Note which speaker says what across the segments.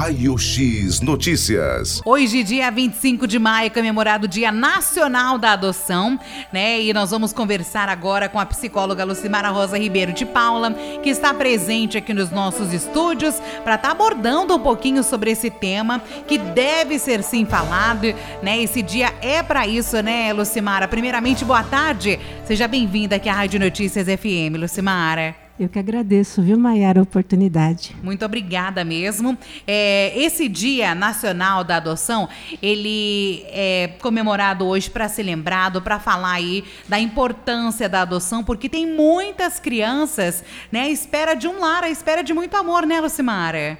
Speaker 1: Raio X Notícias.
Speaker 2: Hoje, dia 25 de maio, é comemorado o Dia Nacional da Adoção, né? E nós vamos conversar agora com a psicóloga Lucimara Rosa Ribeiro de Paula, que está presente aqui nos nossos estúdios para estar tá abordando um pouquinho sobre esse tema que deve ser sim falado, né? Esse dia é para isso, né, Lucimara? Primeiramente, boa tarde. Seja bem-vinda aqui à Rádio Notícias FM, Lucimara.
Speaker 3: Eu que agradeço, viu, Maiara, a oportunidade.
Speaker 2: Muito obrigada mesmo. É, esse Dia Nacional da Adoção, ele é comemorado hoje para ser lembrado, para falar aí da importância da adoção, porque tem muitas crianças, né, à espera de um lar, à espera de muito amor, né, Lucimara?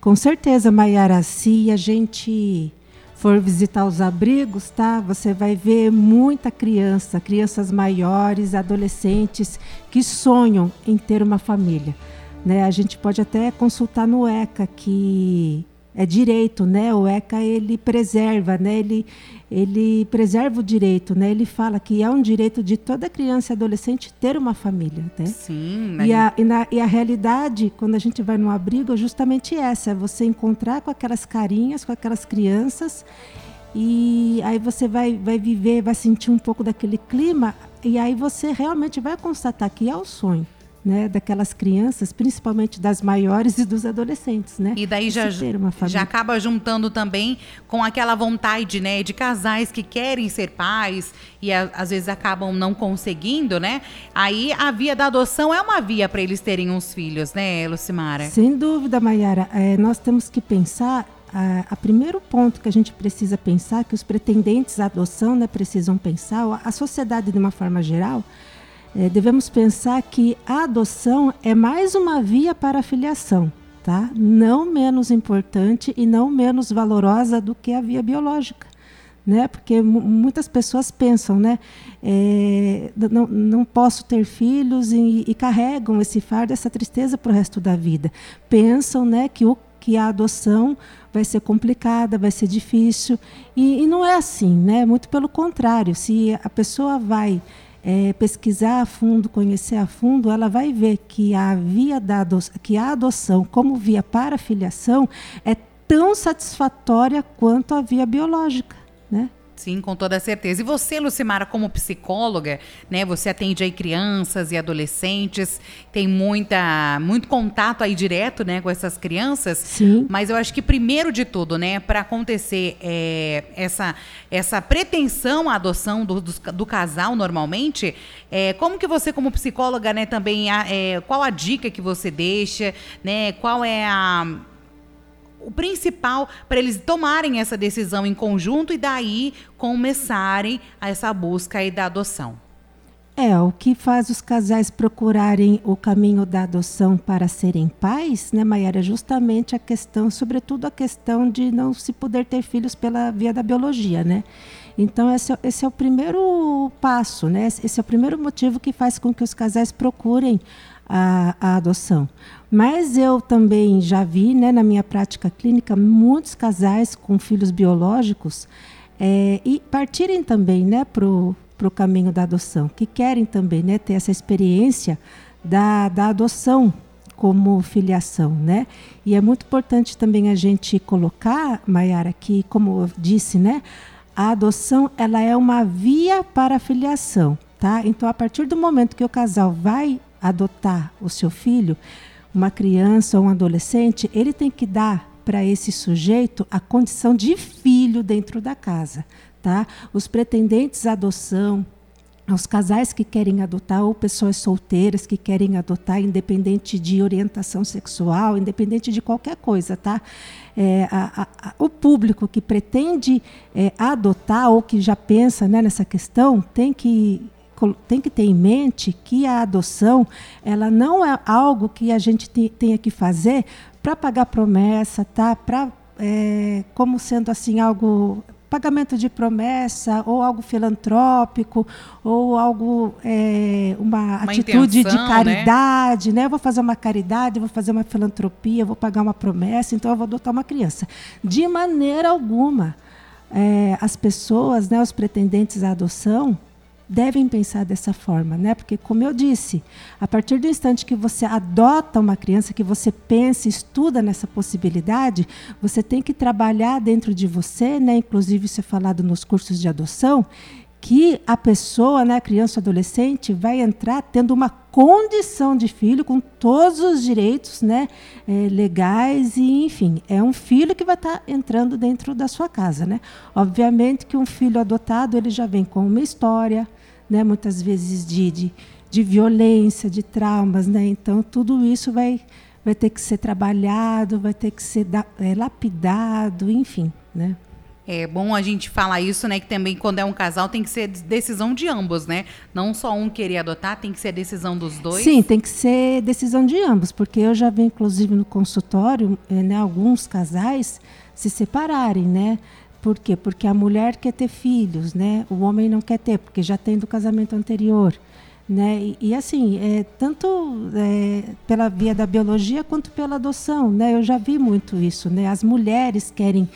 Speaker 3: Com certeza, Maiara, se a gente for visitar os abrigos, tá? Você vai ver muita criança, crianças maiores, adolescentes que sonham em ter uma família, né? A gente pode até consultar no ECA que é direito, né? O ECA ele preserva, né? Ele ele preserva o direito, né? Ele fala que é um direito de toda criança e adolescente ter uma família, né?
Speaker 2: Sim.
Speaker 3: Mas... E, a, e, na, e a realidade, quando a gente vai no abrigo, é justamente essa: é você encontrar com aquelas carinhas, com aquelas crianças, e aí você vai, vai viver, vai sentir um pouco daquele clima, e aí você realmente vai constatar que é o sonho né, daquelas crianças, principalmente das maiores e dos adolescentes, né?
Speaker 2: E daí já, já acaba juntando também com aquela vontade, né, de casais que querem ser pais e a, às vezes acabam não conseguindo, né? Aí a via da adoção é uma via para eles terem uns filhos, né, Lucimara?
Speaker 3: Sem dúvida, Mayara. É, nós temos que pensar a, a, primeiro ponto que a gente precisa pensar, que os pretendentes à adoção né, precisam pensar, a sociedade de uma forma geral, é, devemos pensar que a adoção é mais uma via para a filiação, tá? não menos importante e não menos valorosa do que a via biológica. Né? Porque muitas pessoas pensam, né? É, não, não posso ter filhos e, e carregam esse fardo, essa tristeza para o resto da vida. Pensam, né, que o que a adoção vai ser complicada, vai ser difícil e, e não é assim, né? Muito pelo contrário, se a pessoa vai é, pesquisar a fundo, conhecer a fundo, ela vai ver que a via da adoção, que a adoção como via para filiação é tão satisfatória quanto a via biológica, né?
Speaker 2: Sim, com toda certeza. E você, Lucimara, como psicóloga, né? Você atende aí crianças e adolescentes, tem muita, muito contato aí direto, né, com essas crianças.
Speaker 3: Sim.
Speaker 2: Mas eu acho que primeiro de tudo, né, para acontecer é, essa, essa pretensão à adoção do, do, do casal normalmente, é, como que você, como psicóloga, né, também, é, qual a dica que você deixa, né? Qual é a o principal para eles tomarem essa decisão em conjunto e daí começarem essa busca aí da adoção.
Speaker 3: É, o que faz os casais procurarem o caminho da adoção para serem pais, né, Maiara, é justamente a questão, sobretudo a questão de não se poder ter filhos pela via da biologia, né? Então, esse, é, esse é o primeiro passo, né? Esse é o primeiro motivo que faz com que os casais procurem a, a adoção. Mas eu também já vi, né, na minha prática clínica, muitos casais com filhos biológicos é, e partirem também né, para o caminho da adoção, que querem também né, ter essa experiência da, da adoção como filiação, né? E é muito importante também a gente colocar, Mayara, que, como eu disse, né, a adoção ela é uma via para a filiação, tá? Então, a partir do momento que o casal vai adotar o seu filho, uma criança ou um adolescente, ele tem que dar para esse sujeito a condição de filho dentro da casa, tá? Os pretendentes à adoção, os casais que querem adotar ou pessoas solteiras que querem adotar, independente de orientação sexual, independente de qualquer coisa, tá? É, a, a, o público que pretende é, adotar ou que já pensa né, nessa questão tem que tem que ter em mente que a adoção ela não é algo que a gente tenha que fazer para pagar promessa, tá? Para é, como sendo assim algo pagamento de promessa ou algo filantrópico ou algo é, uma, uma, atitude intenção, de né? caridade, né? né? Eu vou fazer uma caridade, vou fazer uma filantropia, vou pagar uma promessa, então eu vou adotar uma criança. De maneira alguma, é, as pessoas, né, os pretendentes à adoção, devem pensar dessa forma, né? Porque, como eu disse, a partir do instante que você adota uma criança, que você pensa, estuda nessa possibilidade, você tem que trabalhar dentro de você, né? Inclusive, isso é falado nos cursos de adoção, que a pessoa, né, a criança ou adolescente, vai entrar tendo uma condição de filho com todos os direitos né, é, legais e, enfim, é um filho que vai estar tá entrando dentro da sua casa. Né? Obviamente que um filho adotado ele já vem com uma história, né, muitas vezes de, de, de violência, de traumas. Né? Então, tudo isso vai, vai ter que ser trabalhado, vai ter que ser da, é, lapidado, enfim. Né?
Speaker 2: É bom a gente falar isso, né? Que também quando é um casal tem que ser decisão de ambos, né? Não só um querer adotar, tem que ser decisão dos dois.
Speaker 3: Sim, tem que ser decisão de ambos, porque eu já vi, inclusive, no consultório, eh, né, alguns casais se separarem, né? Por quê? Porque a mulher quer ter filhos, né? O homem não quer ter, porque já tem do casamento anterior. Né? E, e assim, é, tanto é, pela via da biologia quanto pela adoção, né? Eu já vi muito isso, né? As mulheres querem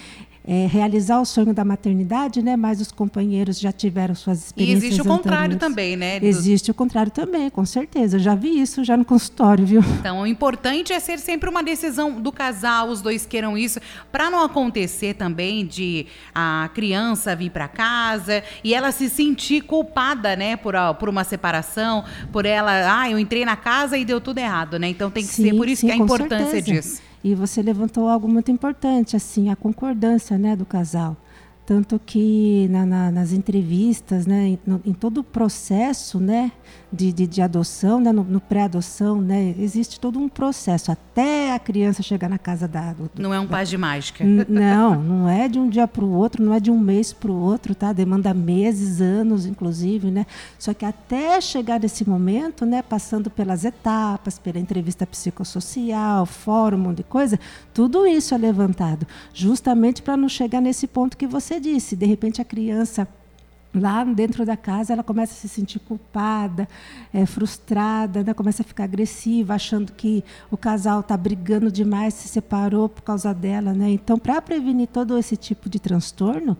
Speaker 3: é, realizar o sonho da maternidade, né? Mas os companheiros já tiveram suas experiências.
Speaker 2: E existe o contrário também, né?
Speaker 3: Existe o contrário também, com certeza. Eu já vi isso já no consultório, viu?
Speaker 2: Então, o importante é ser sempre uma decisão do casal, os dois queiram isso, para não acontecer também de a criança vir para casa e ela se sentir culpada, né, por, por uma separação, por ela, ah, eu entrei na casa e deu tudo errado, né? Então tem que sim, ser por isso sim, que a importância certeza. disso.
Speaker 3: E você levantou algo muito importante, assim, a concordância, né, do casal. Tanto que na, na, nas entrevistas, né, em, no, em, todo o processo né, de, de, de adoção, né, no, no pré-adoção, né, existe todo um processo até a criança chegar na casa da. Do,
Speaker 2: não é um paz de mágica.
Speaker 3: Não, não é de um dia para o outro, não é de um mês para o outro, tá? Demanda meses, anos, inclusive, né? Só que até chegar nesse momento, né, passando pelas etapas, pela entrevista psicossocial, fórum, de coisa, tudo isso é levantado, justamente para não chegar nesse ponto que você disse, de repente a criança lá dentro da casa ela começa a se sentir culpada, é, frustrada, né? começa a ficar agressiva, achando que o casal está brigando demais, se separou por causa dela, né? Então, para prevenir todo esse tipo de transtorno,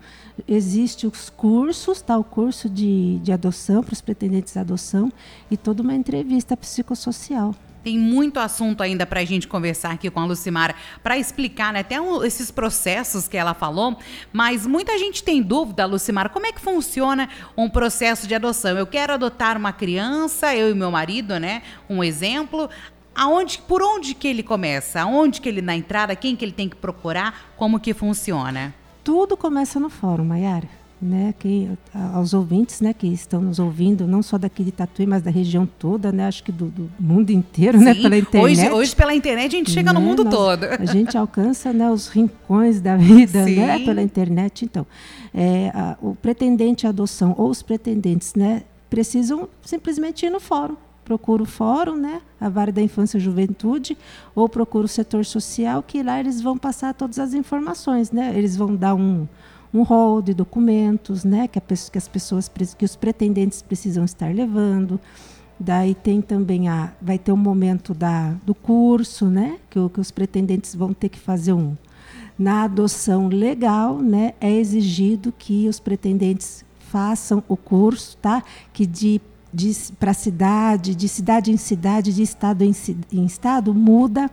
Speaker 3: existe os cursos, tá? O curso de, de adoção para os pretendentes de adoção e toda uma entrevista psicossocial.
Speaker 2: Tem muito assunto ainda para a gente conversar aqui com a Lucimara para explicar né, até um, esses processos que ela falou. Mas muita gente tem dúvida, Lucimara, como é que funciona um processo de adoção? Eu quero adotar uma criança, eu e meu marido, né? Um exemplo. Aonde, por onde que ele começa? Aonde que ele na entrada? Quem que ele tem que procurar? Como que funciona?
Speaker 3: Tudo começa no fórum, Mayara né, que, aos ouvintes né, que estão nos ouvindo, não só daqui de Tatuí, mas da região toda, né, acho que do, do mundo inteiro, né, Sim, né, pela internet.
Speaker 2: Hoje, hoje pela internet a gente chega né, no mundo nós, todo.
Speaker 3: A gente alcança né, os rincões da vida né, pela internet. Então, é, a, o pretendente à adoção ou os pretendentes né, precisam simplesmente ir no fórum. Procura o fórum, né, a Vara da Infância e Juventude, ou procura o setor social, que lá eles vão passar todas as informações. Né? Eles vão dar um um rol de documentos, né, que, a, que as pessoas, que os pretendentes precisam estar levando. Daí tem também a, vai ter um momento da, do curso, né, que, que os pretendentes vão ter que fazer um. Na adoção legal, né, é exigido que os pretendentes façam o curso, tá, que de para cidade, de cidade em cidade, de estado em, em estado, muda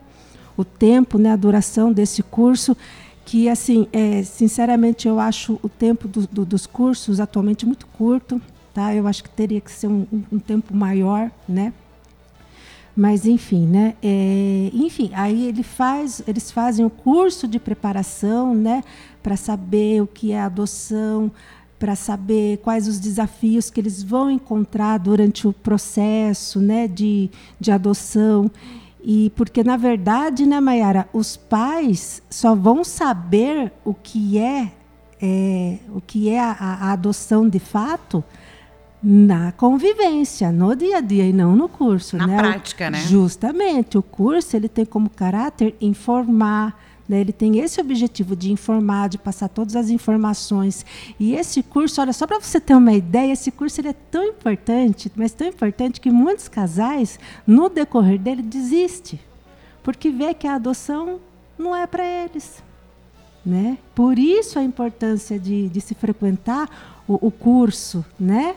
Speaker 3: o tempo, né, a duração desse curso que assim, é, sinceramente eu acho o tempo do, do, dos cursos atualmente muito curto, tá? Eu acho que teria que ser um, um, um tempo maior, né? Mas enfim, né? É, enfim, aí ele faz, eles fazem o curso de preparação, né? Para saber o que é adoção, para saber quais os desafios que eles vão encontrar durante o processo, né? De, de adoção. E porque, na verdade, né, Mayara, os pais só vão saber o que é, é o que é a, a, adoção de fato na convivência, no dia a dia e não no curso.
Speaker 2: Na
Speaker 3: né?
Speaker 2: prática, né?
Speaker 3: Justamente. O curso ele tem como caráter informar, né? Ele tem esse objetivo de informar, de passar todas as informações. E esse curso, olha, só para você ter uma ideia, esse curso ele é tão importante, mas tão importante que muitos casais, no decorrer dele, desistem. Porque vê que a adoção não é para eles. Né? Por isso a importância de, de se frequentar o, o curso, né?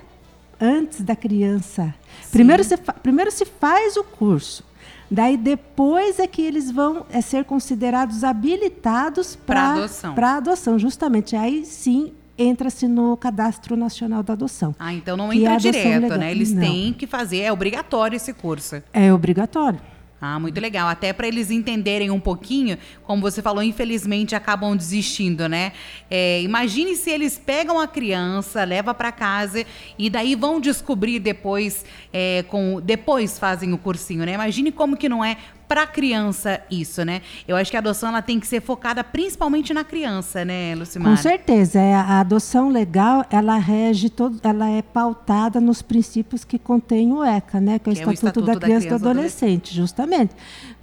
Speaker 3: antes da criança. Primeiro se, primeiro se faz o curso. Daí depois é que eles vão é, ser considerados habilitados para
Speaker 2: adoção.
Speaker 3: Para adoção, justamente. Aí sim entra-se no Cadastro Nacional da Adoção.
Speaker 2: Ah, então não entra
Speaker 3: é
Speaker 2: direto,
Speaker 3: legal.
Speaker 2: né? Eles
Speaker 3: Não.
Speaker 2: têm que fazer, é obrigatório esse curso.
Speaker 3: É obrigatório.
Speaker 2: Ah, muito legal. Até para eles entenderem um pouquinho, como você falou, infelizmente acabam desistindo, né? É, imagine se eles pegam a criança, leva para casa e daí vão descobrir depois, é, com depois fazem o cursinho, né? Imagine como que não é para criança isso, né? Eu acho que a adoção ela tem que ser focada principalmente na criança, né, Lucimar?
Speaker 3: Com certeza, é, a adoção legal, ela rege todo, ela é pautada nos princípios que contém o ECA, né, que é o
Speaker 2: Que é o
Speaker 3: Estatuto,
Speaker 2: Estatuto
Speaker 3: da
Speaker 2: da
Speaker 3: Criança e do Adolescente, justamente.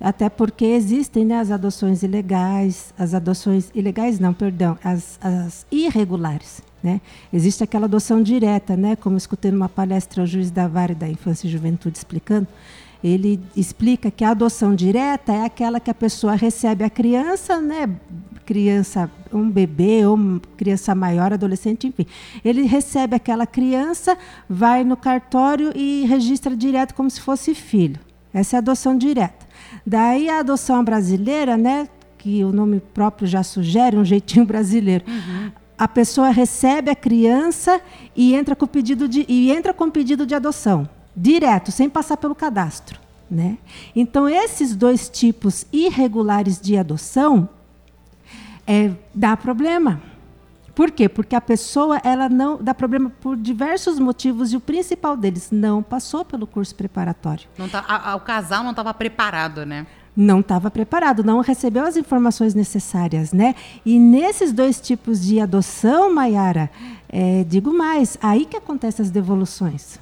Speaker 3: Até porque existem, né, as adoções ilegais, as adoções ilegais não, perdão, as, as irregulares. Né? Existe aquela adoção direta, né? como eu escutei numa palestra o juiz da Vara da Infância e Juventude explicando, ele explica que a adoção direta é aquela que a pessoa recebe a criança, né? Criança, um bebê ou criança maior, adolescente, enfim. Ele recebe aquela criança, vai no cartório e registra direto como se fosse filho. Essa é a adoção direta. Daí a adoção brasileira, né? Que o nome próprio já sugere, um jeitinho brasileiro. A pessoa recebe a criança e entra com pedido de, e entra com pedido de adoção direto, sem passar pelo cadastro. Né? Então, esses dois tipos irregulares de adoção é, dá problema. Por quê? Porque a pessoa ela não dá problema por diversos motivos e o principal deles não passou pelo curso preparatório.
Speaker 2: Tá, a- a- o casal não estava preparado, né?
Speaker 3: Não estava preparado, não recebeu as informações necessárias, né? E nesses dois tipos de adoção, Maiara, é, digo mais, aí que acontecem as devoluções.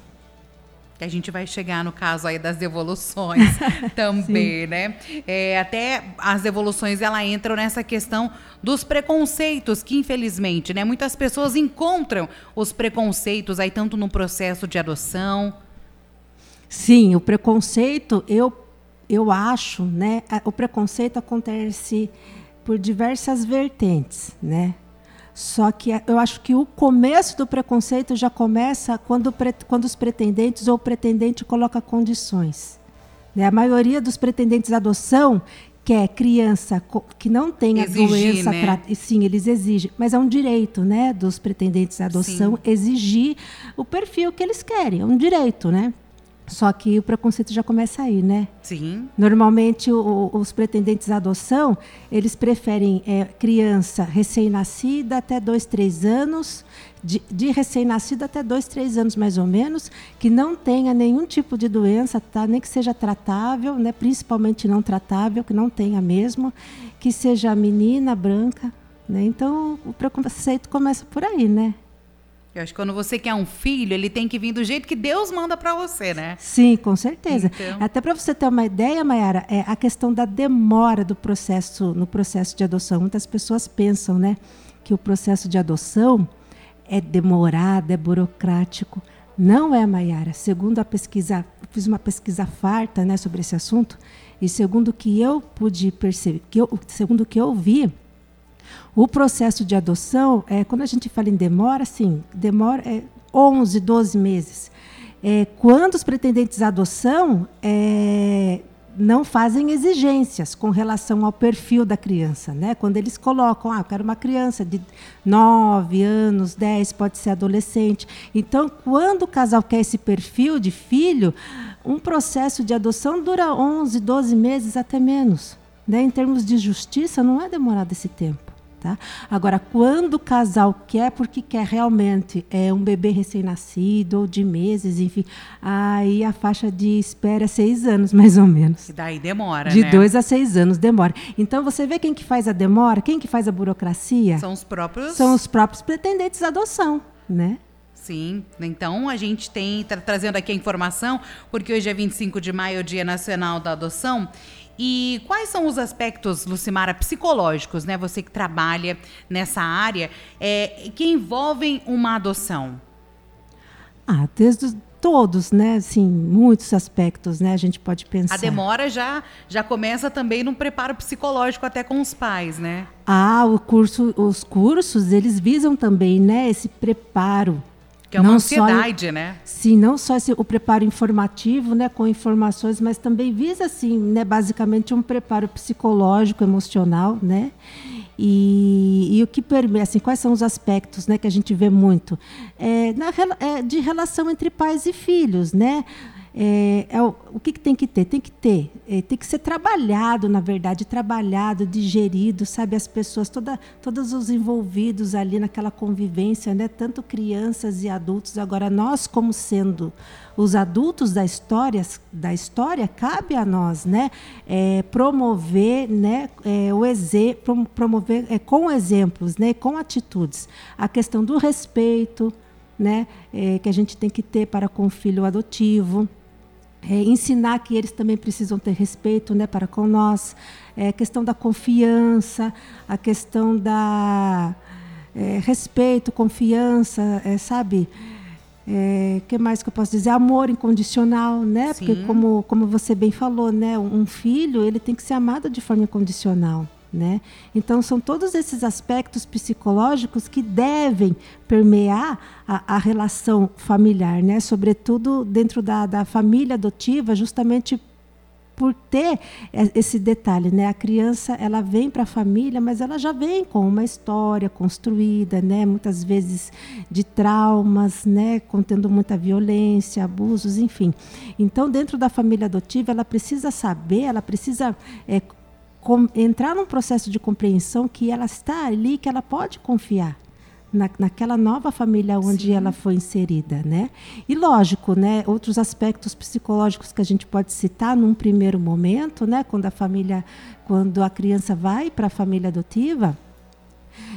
Speaker 2: Que a gente vai chegar no caso aí das devoluções também, né? É, até as devoluções ela entram nessa questão dos preconceitos que infelizmente, né, muitas pessoas encontram os preconceitos aí tanto no processo de adoção.
Speaker 3: Sim, o preconceito, eu, eu acho, né? O preconceito acontece por diversas vertentes, né? Só que a- eu acho que o começo do preconceito já começa quando, quando os pretendentes ou o pretendente coloca condições. Né? A maioria dos pretendentes à adoção quer criança que não tenha
Speaker 2: Exigir,
Speaker 3: doença.
Speaker 2: né?
Speaker 3: e Sim, eles exigem. Mas é um direito né, dos pretendentes à adoção exigir o perfil que eles querem. É um direito, né? Só que o preconceito já começa aí, né?
Speaker 2: Sim.
Speaker 3: Normalmente, o- os pretendentes à adoção, eles preferem é, criança recém-nascida até dois, três anos, de, de recém-nascido até dois, três anos mais ou menos, que não tenha nenhum tipo de doença, tá? nem que seja tratável, né? principalmente não tratável, que não tenha mesmo, que seja menina, branca. Né? Então, o preconceito começa por aí, né?
Speaker 2: Eu acho que quando você quer um filho, ele tem que vir do jeito que Deus manda pra você, né?
Speaker 3: Sim, com certeza.
Speaker 2: Então.
Speaker 3: Até para você ter uma ideia, Mayara, é a questão da demora do processo no processo de adoção. Muitas pessoas pensam, né, que o processo de adoção é demorado, é burocrático. Não é, Mayara. Segundo a pesquisa, fiz uma pesquisa farta, né, sobre esse assunto, e segundo o que eu pude perceber, que eu, segundo o que eu vi, o processo de adoção, é, quando a gente fala em demora, sim, demora é 11, 12 meses. É, quando os pretendentes à adoção é, não fazem exigências com relação ao perfil da criança, né? Quando eles colocam, ah, eu quero uma criança de 9 anos, 10, pode ser adolescente. Então, quando o casal quer esse perfil de filho, um processo de adoção dura 11, 12 meses, até menos. Né? Em termos de justiça, não é demorado esse tempo. Tá? Agora, quando o casal quer, porque quer realmente é, um bebê recém-nascido ou de meses, enfim, aí a faixa de espera é seis anos, mais ou menos.
Speaker 2: E daí demora,
Speaker 3: De
Speaker 2: né?
Speaker 3: dois a seis anos demora. Então, você vê quem que faz a demora, quem que faz a burocracia?
Speaker 2: São os próprios...
Speaker 3: São os próprios pretendentes à adoção, né?
Speaker 2: Sim, então a gente tem, tá trazendo aqui a informação, porque hoje é 25 de maio, o Dia Nacional da Adoção. E quais são os aspectos, Lucimara, psicológicos, né? Você que trabalha nessa área, é, que envolvem uma adoção?
Speaker 3: Ah, desde os- todos, né? Assim, muitos aspectos, né? A gente pode pensar.
Speaker 2: A demora já, já começa também num preparo psicológico até com os pais, né?
Speaker 3: Ah, o curso, os cursos, eles visam também, né, esse preparo
Speaker 2: Que é uma não ansiedade, só, né?
Speaker 3: Sim, não só esse, o preparo informativo, né, com informações, mas também visa, assim, né, basicamente um preparo psicológico, emocional, né? E, e, o que permeia, assim, quais são os aspectos né, que a gente vê muito? É, na, é, de relação entre pais e filhos, né? É, é o, o que, que, tem que ter? Tem que ter, é, tem que ser trabalhado, na verdade, trabalhado, digerido, sabe? As pessoas, toda, todos os envolvidos ali naquela convivência, né? Tanto crianças e adultos. Agora, nós, como sendo os adultos da história, da história cabe a nós, né? É, promover, né? É, o exe promover é, com exemplos, né? Com atitudes, a questão do respeito, né? É, que a gente tem que ter para com o filho adotivo é, ensinar que eles também precisam ter respeito né, para com nós, é, a questão da confiança, a questão da é, respeito, confiança, é, sabe? O é, que mais que eu posso dizer? Amor incondicional, né? Sim. Porque como, como você bem falou, né? Um filho ele tem que ser amado de forma incondicional. Né? Então, são todos esses aspectos psicológicos que devem permear a, a relação familiar, né? sobretudo dentro da, da família adotiva, justamente por ter esse detalhe, né? A criança ela vem para a família, mas ela já vem com uma história construída, né? Muitas vezes de traumas, né? Contendo muita violência, abusos, enfim. Então, dentro da família adotiva, ela precisa saber, ela precisa é, com, entrar num processo de compreensão que ela está ali, que ela pode confiar. Na, naquela nova família onde Sim. ela foi inserida, né? E lógico, né? Outros aspectos psicológicos que a gente pode citar num primeiro momento, né? Quando a família, quando a criança vai para a família adotiva,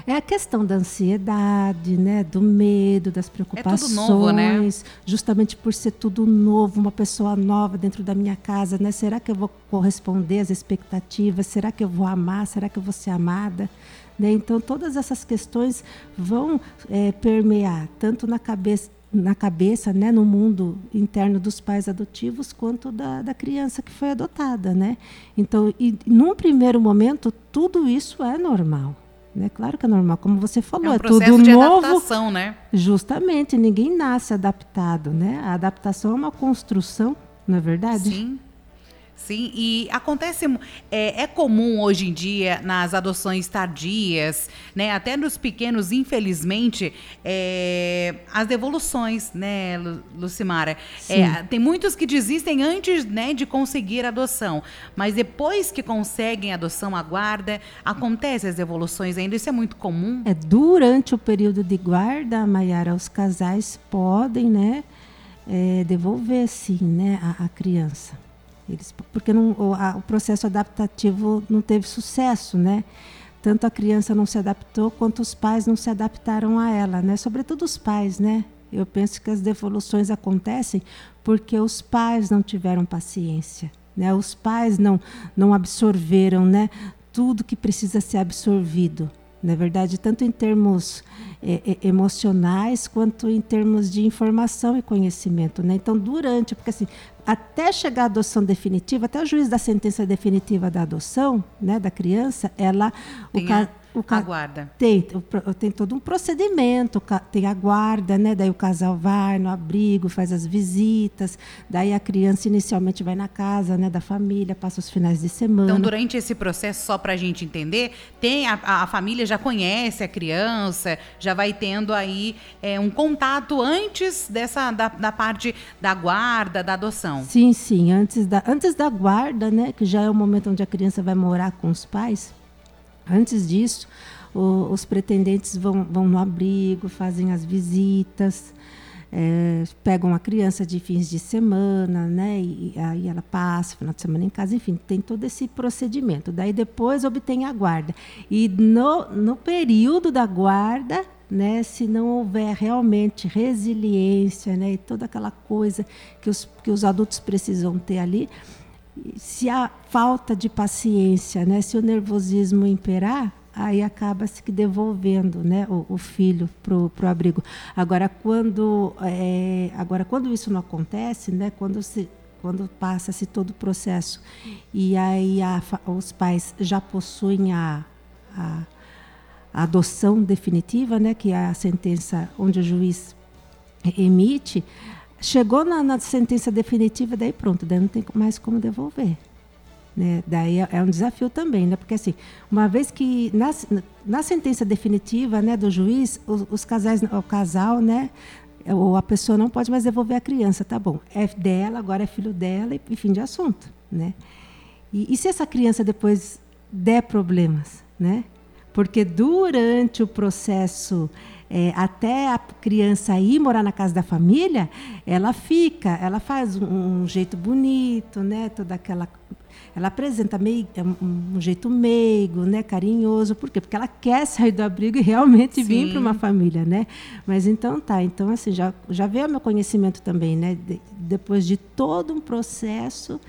Speaker 3: é a questão da ansiedade, né, do medo, das preocupações, é tudo novo, né? justamente por ser tudo novo, uma pessoa nova dentro da minha casa, né? Será que eu vou corresponder às expectativas? Será que eu vou amar? Será que eu vou ser amada? Né? Então todas essas questões vão é, permear tanto na cabeça na cabeça, né, no mundo interno dos pais adotivos, quanto da, da criança que foi adotada, né? Então, e num primeiro momento, tudo isso é normal. Né? Claro que é normal, como você falou, é, um é tudo de novo.
Speaker 2: Adaptação, né?
Speaker 3: Justamente, ninguém nasce adaptado, né? A adaptação é uma construção, não é verdade?
Speaker 2: Sim. Sim, e acontece, é, é, comum hoje em dia nas adoções tardias, né, até nos pequenos, infelizmente, é, as devoluções, né, Lucimara? É, tem muitos que desistem antes né, de conseguir adoção, mas depois que conseguem adoção, a guarda, acontece as devoluções ainda, isso é muito comum?
Speaker 3: É, durante o período de guarda, Maiara, os casais podem, né, é, devolver, sim, né, a, a criança. Eles, porque não, o, a, o processo adaptativo não teve sucesso, né? Tanto a criança não se adaptou quanto os pais não se adaptaram a ela, né? Sobretudo os pais, né? Eu penso que as devoluções acontecem porque os pais não tiveram paciência, né? Os pais não não absorveram, né? Tudo que precisa ser absorvido, na verdade, tanto em termos é, é, emocionais quanto em termos de informação e conhecimento. Né? Então, durante, porque assim, até chegar à adoção definitiva, até o juiz da sentença definitiva da adoção né, da criança, ela.
Speaker 2: Tem o o ca... Aguarda.
Speaker 3: Tem, tem todo um procedimento, tem a guarda, né? Daí o casal vai no abrigo, faz as visitas, daí a criança inicialmente vai na casa né, da família, passa os finais de semana.
Speaker 2: Então, durante esse processo, só para a gente entender, tem a, a, família já conhece a criança, já vai tendo aí é, um contato antes dessa da, da parte da guarda, da adoção.
Speaker 3: Sim, sim, antes da, antes da guarda, né? Que já é o momento onde a criança vai morar com os pais Antes disso, o, os pretendentes vão, vão no abrigo, fazem as visitas, é, pegam a criança de fins de semana, né? E, aí ela passa final de semana em casa, enfim, tem todo esse procedimento. Daí depois obtém a guarda. E no, no período da guarda, né, se não houver realmente resiliência, né, e toda aquela coisa que os, que os adultos precisam ter ali, se a falta de paciência, né, se o nervosismo imperar, aí acaba se devolvendo né, o, o filho para o abrigo. Agora quando, é, agora, quando isso não acontece, né, quando, se, quando passa-se todo o processo e aí a, os pais já possuem a, a, a, adoção definitiva, né, que é a sentença onde o juiz emite, chegou na, na sentença definitiva, daí pronto, daí não tem mais como devolver. Né? Daí é, é, um desafio também, né? Porque assim, uma vez que na, na sentença definitiva, né, do juiz, os, os, casais, o casal, né, ou a pessoa não pode mais devolver a criança, tá bom? É dela, agora é filho dela e, fim de assunto, né? E, e se essa criança depois der problemas, né? Porque durante o processo é, até a criança ir morar na casa da família, ela fica, ela faz um, um jeito bonito, né? Toda aquela ela apresenta meio, é um, jeito meigo, né, carinhoso. Por quê? Porque ela quer sair do abrigo e realmente Sim. vir para uma família, né? Mas então tá, então assim, já, já veio o meu conhecimento também, né? De, depois de todo um processo,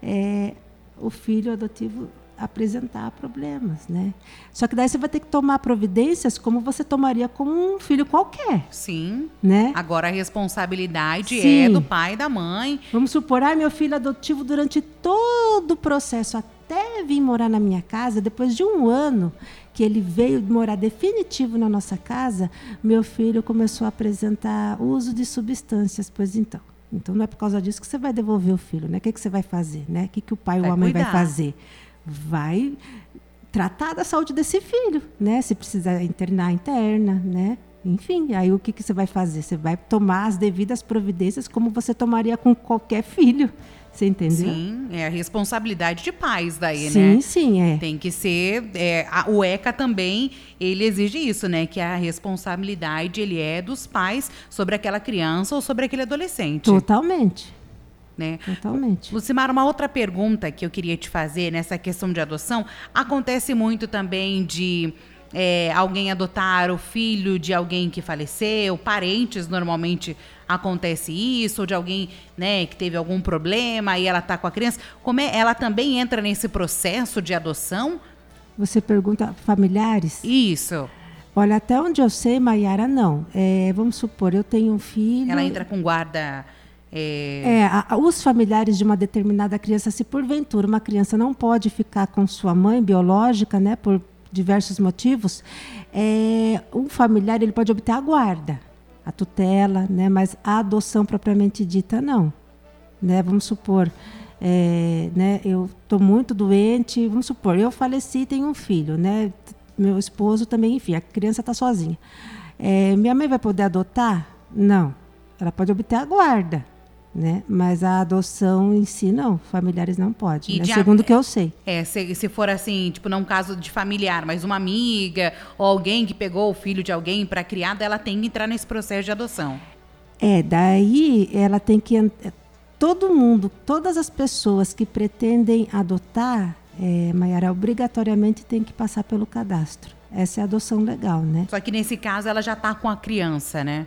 Speaker 3: é, o filho adotivo apresentar problemas, né? Só que daí você vai ter que tomar providências como você tomaria com um filho qualquer.
Speaker 2: Sim.
Speaker 3: Né?
Speaker 2: Agora a responsabilidade Sim. é do pai e da mãe.
Speaker 3: Vamos supor, ah, meu filho adotivo durante todo o processo até vir morar na minha casa, depois de um ano que ele veio morar definitivo na nossa casa, meu filho começou a apresentar uso de substâncias, pois então. Então não é por causa disso que você vai devolver o filho, né? O que, que você vai fazer, né? O que, que o pai ou a mãe cuidar. vai fazer? Vai tratar da saúde desse filho, né? Se precisar internar, interna, né? Enfim, aí o que, que você vai fazer? Você vai tomar as devidas providências como você tomaria com qualquer filho. Você entendeu?
Speaker 2: Sim, é a responsabilidade de pais daí,
Speaker 3: sim,
Speaker 2: né?
Speaker 3: Sim, sim, é.
Speaker 2: Tem que ser. É, a, o ECA também, ele exige isso, né? Que a responsabilidade ele é dos pais sobre aquela criança ou sobre aquele adolescente.
Speaker 3: Totalmente.
Speaker 2: Né?
Speaker 3: Totalmente.
Speaker 2: Lucimar, uma outra pergunta que eu queria te fazer nessa questão de adoção, acontece muito também de é, alguém adotar o filho de alguém que faleceu, parentes normalmente acontece isso, ou de alguém né, que teve algum problema e ela está com a criança. Como é, ela também entra nesse processo de adoção?
Speaker 3: Você pergunta familiares?
Speaker 2: Isso.
Speaker 3: Olha, até onde eu sei, Maiara, não. É, vamos supor, eu tenho um filho.
Speaker 2: Ela entra com guarda é...
Speaker 3: é a, os familiares de uma determinada criança, se porventura uma criança não pode ficar com sua mãe biológica, né, por diversos motivos, é, um familiar ele pode obter a guarda, a tutela, né, mas a adoção propriamente dita não. Né, vamos supor, é, né, eu estou muito doente, vamos supor, eu faleci e tenho um filho, né, meu esposo também, enfim, a criança está sozinha. É, minha mãe vai poder adotar? Não. Ela pode obter a guarda, né? Mas a adoção em si, não. Familiares não pode, né? segundo o que eu sei.
Speaker 2: É, se, se for assim, tipo, não um caso de familiar, mas uma amiga ou alguém que pegou o filho de alguém para criar, ela tem que entrar nesse processo de adoção.
Speaker 3: É, daí ela tem que... Todo mundo, todas as pessoas que pretendem adotar, é, Maiara, obrigatoriamente tem que passar pelo cadastro. Essa é a adoção legal, né?
Speaker 2: Só que nesse caso ela já está com a criança, né?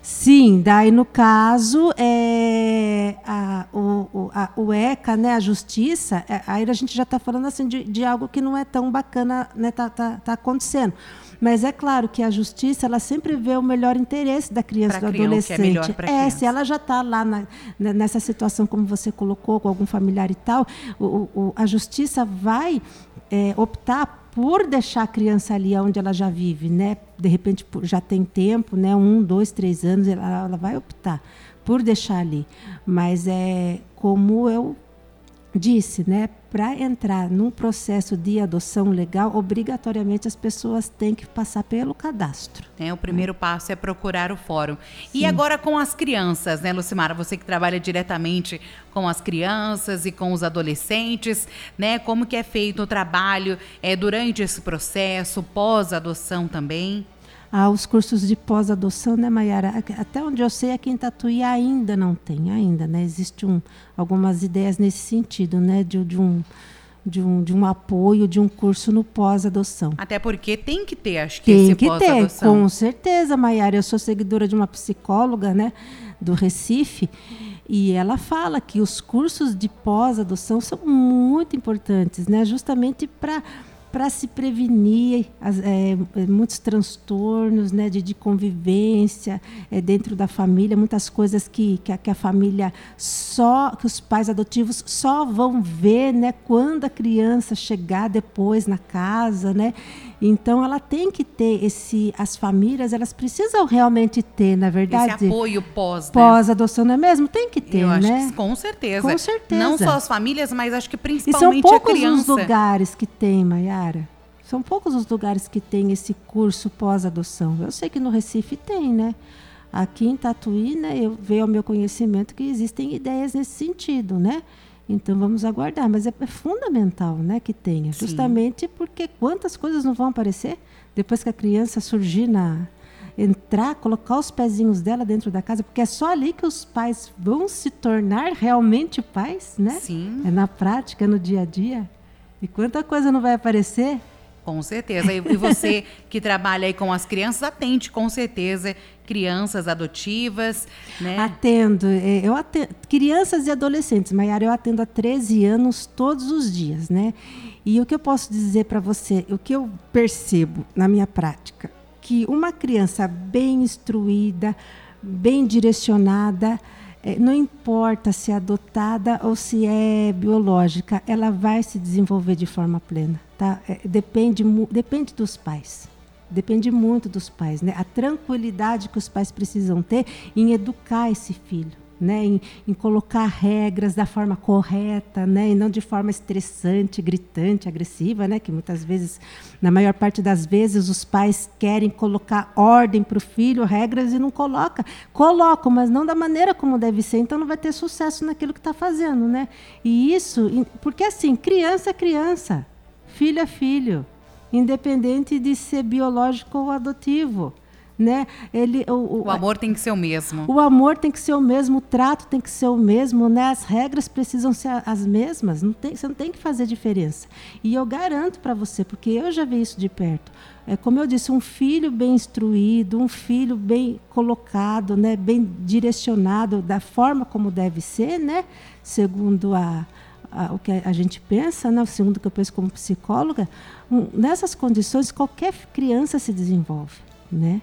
Speaker 3: Sim, daí no caso é, a, o, a, o ECA, né, a justiça, é, aí a gente já está falando assim de, de, algo que não é tão bacana, né, tá, tá, tá, acontecendo. Mas é claro que a justiça ela sempre vê o melhor interesse da criança, pra do adolescente.
Speaker 2: Que é,
Speaker 3: é se ela já está lá na, nessa situação como você colocou com algum familiar e tal, o, o, a justiça vai é, optar por deixar a criança ali onde ela já vive, né? De repente já tem tempo, né? Um, dois, três anos, ela, ela vai optar por deixar ali. Mas é como eu disse, né? Para entrar num processo de adoção legal, obrigatoriamente as pessoas têm que passar pelo cadastro.
Speaker 2: É, o primeiro passo é procurar o fórum. Sim. E agora com as crianças, né, Lucimara? Você que trabalha diretamente com as crianças e com os adolescentes, né? Como que é feito o trabalho é, durante esse processo, pós-adoção também?
Speaker 3: Ah, os cursos de pós-adoção, né, Mayara? Até onde eu sei, aqui em Tatuí ainda não tem, ainda, né? Existem um, algumas ideias nesse sentido, né? De, de, um, de, um, de um apoio, de um curso no pós-adoção.
Speaker 2: Até porque tem que ter, acho que
Speaker 3: tem
Speaker 2: esse
Speaker 3: que ter, com certeza, Mayara. Eu sou seguidora de uma psicóloga, né? Do Recife, e ela fala que os cursos de pós-adoção são muito importantes, né? Justamente para para se prevenir as, é, muitos transtornos né, de, de convivência é, dentro da família, muitas coisas que, que a, que, a, família só, que os pais adotivos só vão ver né, quando a criança chegar depois na casa. Né? Então ela tem que ter esse, as famílias elas precisam realmente ter, na verdade,
Speaker 2: esse apoio pós, né?
Speaker 3: pós adoção não é mesmo? Tem que ter,
Speaker 2: Eu acho
Speaker 3: né?
Speaker 2: que com certeza.
Speaker 3: Com certeza.
Speaker 2: Não só as famílias, mas acho que
Speaker 3: E
Speaker 2: principalmente
Speaker 3: são poucos
Speaker 2: a criança.
Speaker 3: os lugares que tem, Mayara. São poucos os lugares que tem esse curso pós-adoção. Eu sei que no Recife tem, né? Aqui em Tatuí, né, eu veio ao meu conhecimento que existem ideias nesse sentido, né? Então vamos aguardar, mas é, é fundamental, né, que tenha,
Speaker 2: Sim.
Speaker 3: justamente porque quantas coisas não vão aparecer depois que a criança surgir na entrar, colocar os pezinhos dela dentro da casa, porque é só ali que os pais vão se tornar realmente pais, né?
Speaker 2: Sim.
Speaker 3: É na prática, é no dia a dia. E quanta coisa não vai aparecer?
Speaker 2: Com certeza. E você que trabalha aí com as crianças, atende com certeza crianças adotivas, né?
Speaker 3: Atendo, é, eu atendo crianças e adolescentes. Maiara, eu atendo há 13 anos todos os dias, né? E o que eu posso dizer para você, o que eu percebo na minha prática, que uma criança bem instruída, bem direcionada, eh, não importa se é adotada ou se é biológica, ela vai se desenvolver de forma plena, tá? Eh, Depende, depende dos pais. Depende muito dos pais, né? A tranquilidade que os pais precisam ter em educar esse filho, né? Em, em colocar regras da forma correta, né? E não de forma estressante, gritante, agressiva, né? Que muitas vezes, na maior parte das vezes, os pais querem colocar ordem para o filho, regras e não coloca. Colocam, mas não da maneira como deve ser. Então não vai ter sucesso naquilo que está fazendo, né? E isso, porque assim, criança é criança, filho é filho independente de ser biológico ou adotivo, né? Ele, o,
Speaker 2: O amor tem que ser o mesmo.
Speaker 3: o amor tem que ser o mesmo, o trato tem que ser o mesmo, né? As regras precisam ser as mesmas, não tem, você não tem que fazer diferença. E eu garanto para você, porque eu já vi isso de perto. É como eu disse, um filho bem instruído, um filho bem colocado, né, bem direcionado da forma como deve ser, né? Segundo a- o que a gente pensa, né? segundo o que eu penso como psicóloga, nessas condições qualquer criança se desenvolve, né?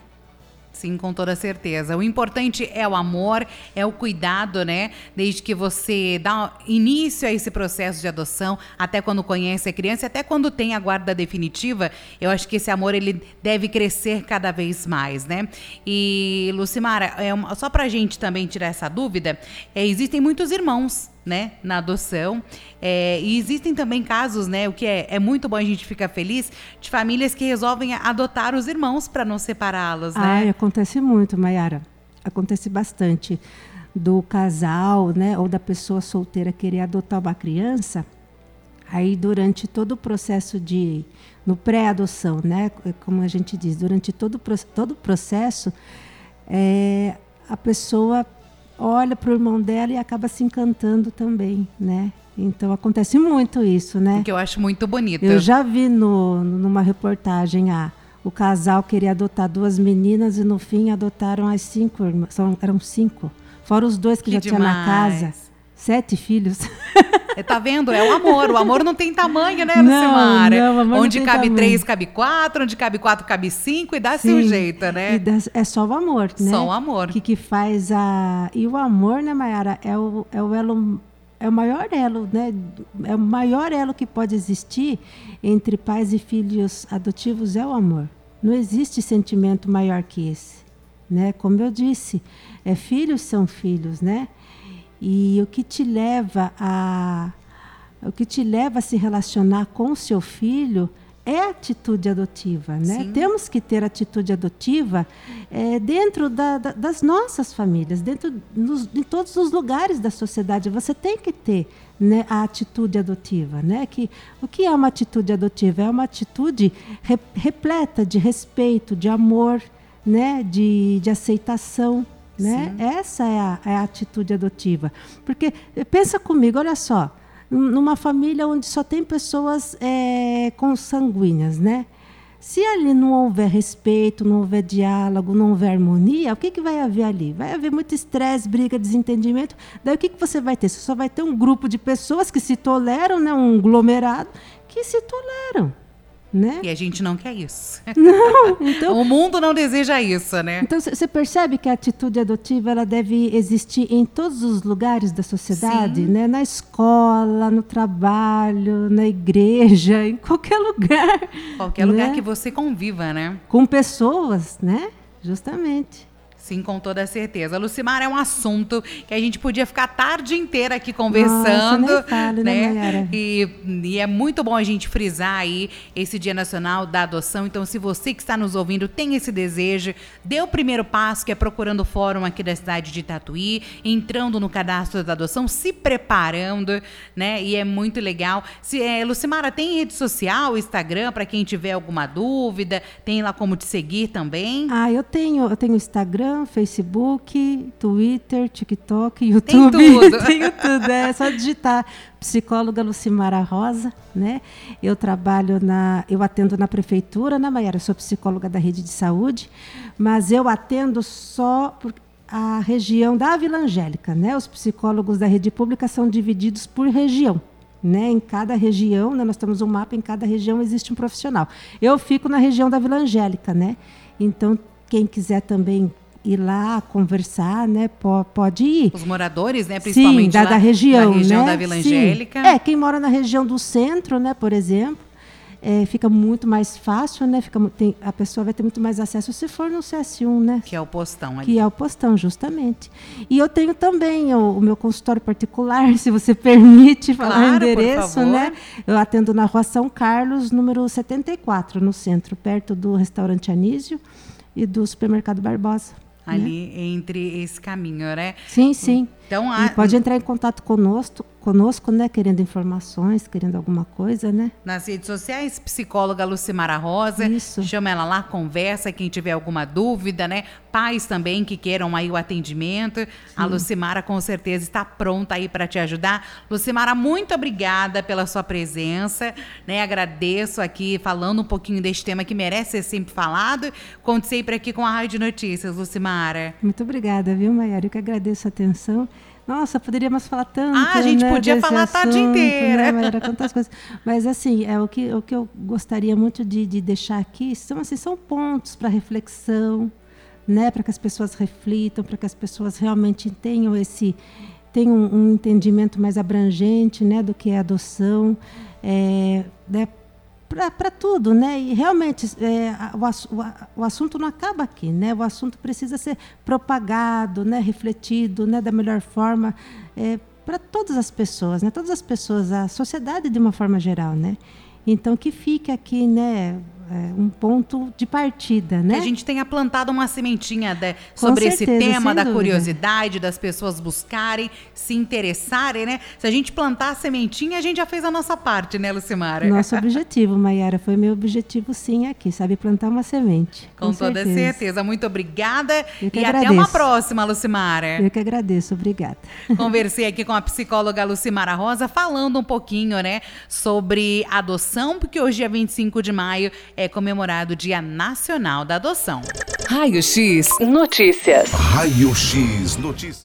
Speaker 2: Sim, com toda certeza. O importante é o amor, é o cuidado, né? Desde que você dá início a esse processo de adoção, até quando conhece a criança, até quando tem a guarda definitiva, eu acho que esse amor ele deve crescer cada vez mais, né? E Lucimara, é uma, só pra gente também tirar essa dúvida, é, existem muitos irmãos né, na adoção. É, e existem também casos, né, o que é, é muito bom a gente ficar feliz, de famílias que resolvem adotar os irmãos para não separá-los, né?
Speaker 3: Ai, acontece muito, Mayara. Acontece bastante do casal, né, ou da pessoa solteira querer adotar uma criança. Aí durante todo o processo de no pré-adoção, né, como a gente diz, durante todo todo o processo, é, a pessoa olha para o irmão dela e acaba se encantando também, né? Então acontece muito isso, né?
Speaker 2: Que eu acho muito bonito.
Speaker 3: Eu já vi no, numa reportagem ah, o casal queria adotar duas meninas e no fim adotaram as cinco irmãs. São, eram cinco. Fora os dois que,
Speaker 2: Que
Speaker 3: já tinha na
Speaker 2: demais.
Speaker 3: casa. Sete filhos.
Speaker 2: É, Tá vendo? É o amor. O amor não tem tamanho, né,
Speaker 3: Não,
Speaker 2: Lucimara?
Speaker 3: não, o amor não
Speaker 2: Onde
Speaker 3: tem
Speaker 2: cabe
Speaker 3: tamanho.
Speaker 2: três, cabe quatro. Onde cabe quatro, cabe cinco. E dá-se um jeito, né?
Speaker 3: É só o amor, né?
Speaker 2: Só o amor.
Speaker 3: Que, que faz a. E o amor, né, Mayara, é o, é o elo. É o maior elo, né? É o maior elo que pode existir entre pais e filhos adotivos é o amor. Não existe sentimento maior que esse, né? Como eu disse, é filhos são filhos, né? E o que te leva a o que te leva a se relacionar com o seu filho é a atitude adotiva, né?
Speaker 2: Sim.
Speaker 3: Temos que ter atitude adotiva eh, dentro da- da- das nossas famílias, dentro nos, em todos os lugares da sociedade. Você tem que ter né, a atitude adotiva, né? Que o que é uma atitude adotiva? É uma atitude re- repleta de respeito, de amor, né? De, de aceitação. Né? Essa é a, é a atitude adotiva. Porque, eh, pensa comigo, olha só, num- numa família onde só tem pessoas eh, consanguíneas, né? Se ali não houver respeito, não houver diálogo, não houver harmonia, o que, que vai haver ali? Vai haver muito estresse, briga, desentendimento. Daí o que, que você vai ter? Você só vai ter um grupo de pessoas que se toleram, né? um aglomerado, que se toleram. Né?
Speaker 2: E a gente não quer isso.
Speaker 3: Não, então,
Speaker 2: o mundo não deseja isso, né?
Speaker 3: Então você percebe que a atitude adotiva ela deve existir em todos os lugares da sociedade,
Speaker 2: Sim.
Speaker 3: né? Na escola, no trabalho, na igreja, em qualquer lugar.
Speaker 2: Qualquer
Speaker 3: né?
Speaker 2: lugar que você conviva, né?
Speaker 3: Com pessoas, né? Justamente.
Speaker 2: Sim, com toda certeza. Lucimar é um assunto que a gente podia ficar a tarde inteira aqui conversando.
Speaker 3: Nossa, fale, né, Mayara?
Speaker 2: E, e é muito bom a gente frisar aí esse Dia Nacional da Adoção. Então, se você que está nos ouvindo tem esse desejo, dê o primeiro passo, que é procurando o fórum aqui da cidade de Tatuí, entrando no cadastro da adoção, se preparando, né? E é muito legal. Se, é, Lucimara, tem rede social, Instagram, para quem tiver alguma dúvida? Tem lá como te seguir também?
Speaker 3: Ah, eu tenho, eu tenho Instagram, Facebook, Twitter, TikTok, YouTube.
Speaker 2: tudo.
Speaker 3: tenho tudo. É só digitar psicóloga Lucimara Rosa, né? Eu trabalho na, eu atendo na prefeitura, né, Maiara? Sou psicóloga da rede de saúde, mas eu atendo só por a região da Vila Angélica, né? Os psicólogos da rede pública são divididos por região. Né, em cada região, né, nós temos um mapa, em cada região existe um profissional. Eu fico na região da Vila Angélica, né? Então, quem quiser também ir lá conversar, né, po- pode ir.
Speaker 2: Os moradores, né? Principalmente
Speaker 3: Sim, da,
Speaker 2: lá
Speaker 3: da região,
Speaker 2: da região
Speaker 3: né?
Speaker 2: da Vila
Speaker 3: Sim.
Speaker 2: Angélica.
Speaker 3: É, quem mora na região do centro, né, por exemplo, é, fica muito mais fácil, né? Fica, tem, a pessoa vai ter muito mais acesso se for no CS1, né?
Speaker 2: Que é o postão ali.
Speaker 3: Que é o postão, justamente. E eu tenho também o, o meu consultório particular, se você permite falar
Speaker 2: Claro,
Speaker 3: o endereço, né? Eu atendo na rua São Carlos, número 74, no centro, perto do restaurante Anísio e do supermercado Barbosa.
Speaker 2: Ali entre esse caminho, né?
Speaker 3: Sim, sim.
Speaker 2: Então, a,
Speaker 3: pode entrar em contato conosco, conosco, né? Querendo informações, querendo alguma coisa, né?
Speaker 2: nas redes sociais, psicóloga Lucimara Rosa.
Speaker 3: Isso.
Speaker 2: Chama ela lá, conversa, quem tiver alguma dúvida, né? Pais também que queiram aí o atendimento. A Lucimara com certeza está pronta aí para te ajudar. Lucimara, muito obrigada pela sua presença, né? Agradeço aqui falando um pouquinho deste tema que merece ser sempre falado. Conte sempre aqui com a Rádio Notícias, Lucimara.
Speaker 3: Muito obrigada, viu, Maiara? Eu que agradeço a atenção. Nossa, poderíamos falar tanto.
Speaker 2: Ah, a gente
Speaker 3: né,
Speaker 2: podia falar a tarde
Speaker 3: assunto,
Speaker 2: inteira.
Speaker 3: Né, Maiara? Tantas coisas. Mas, assim, é, o, que, o que eu gostaria muito de, de deixar aqui são, assim, são pontos para reflexão, né? para que as pessoas reflitam, para que as pessoas realmente tenham esse tenham um, um entendimento mais abrangente né, do que é adoção. É, né, para tudo, né? E realmente é, o, o assunto não acaba aqui, né? O assunto precisa ser propagado, né? Refletido, né? Da melhor forma para todas as pessoas, né? Todas as pessoas, a sociedade de uma forma geral, né? Então que fique aqui, né? É, um ponto de partida,
Speaker 2: Que
Speaker 3: né?
Speaker 2: a gente tenha plantado uma sementinha né, sobre esse
Speaker 3: certeza,
Speaker 2: tema
Speaker 3: sem
Speaker 2: da
Speaker 3: dúvida.
Speaker 2: curiosidade, das pessoas buscarem, se interessarem, né? Se a gente plantar a sementinha, a gente já fez a nossa parte, né, Lucimara?
Speaker 3: Nosso objetivo, Maiara, foi meu objetivo sim aqui, sabe? Plantar uma semente.
Speaker 2: Com, toda certeza. Muito obrigada.
Speaker 3: Que
Speaker 2: E até
Speaker 3: agradeço.
Speaker 2: uma próxima, Lucimara.
Speaker 3: Eu que agradeço, obrigada.
Speaker 2: Conversei aqui com a psicóloga Lucimara Rosa, falando um pouquinho, né, sobre adoção, porque hoje, dia 25 de maio, é comemorado o Dia Nacional da Adoção.
Speaker 4: Raio X Notícias.
Speaker 1: Raio X Notícias.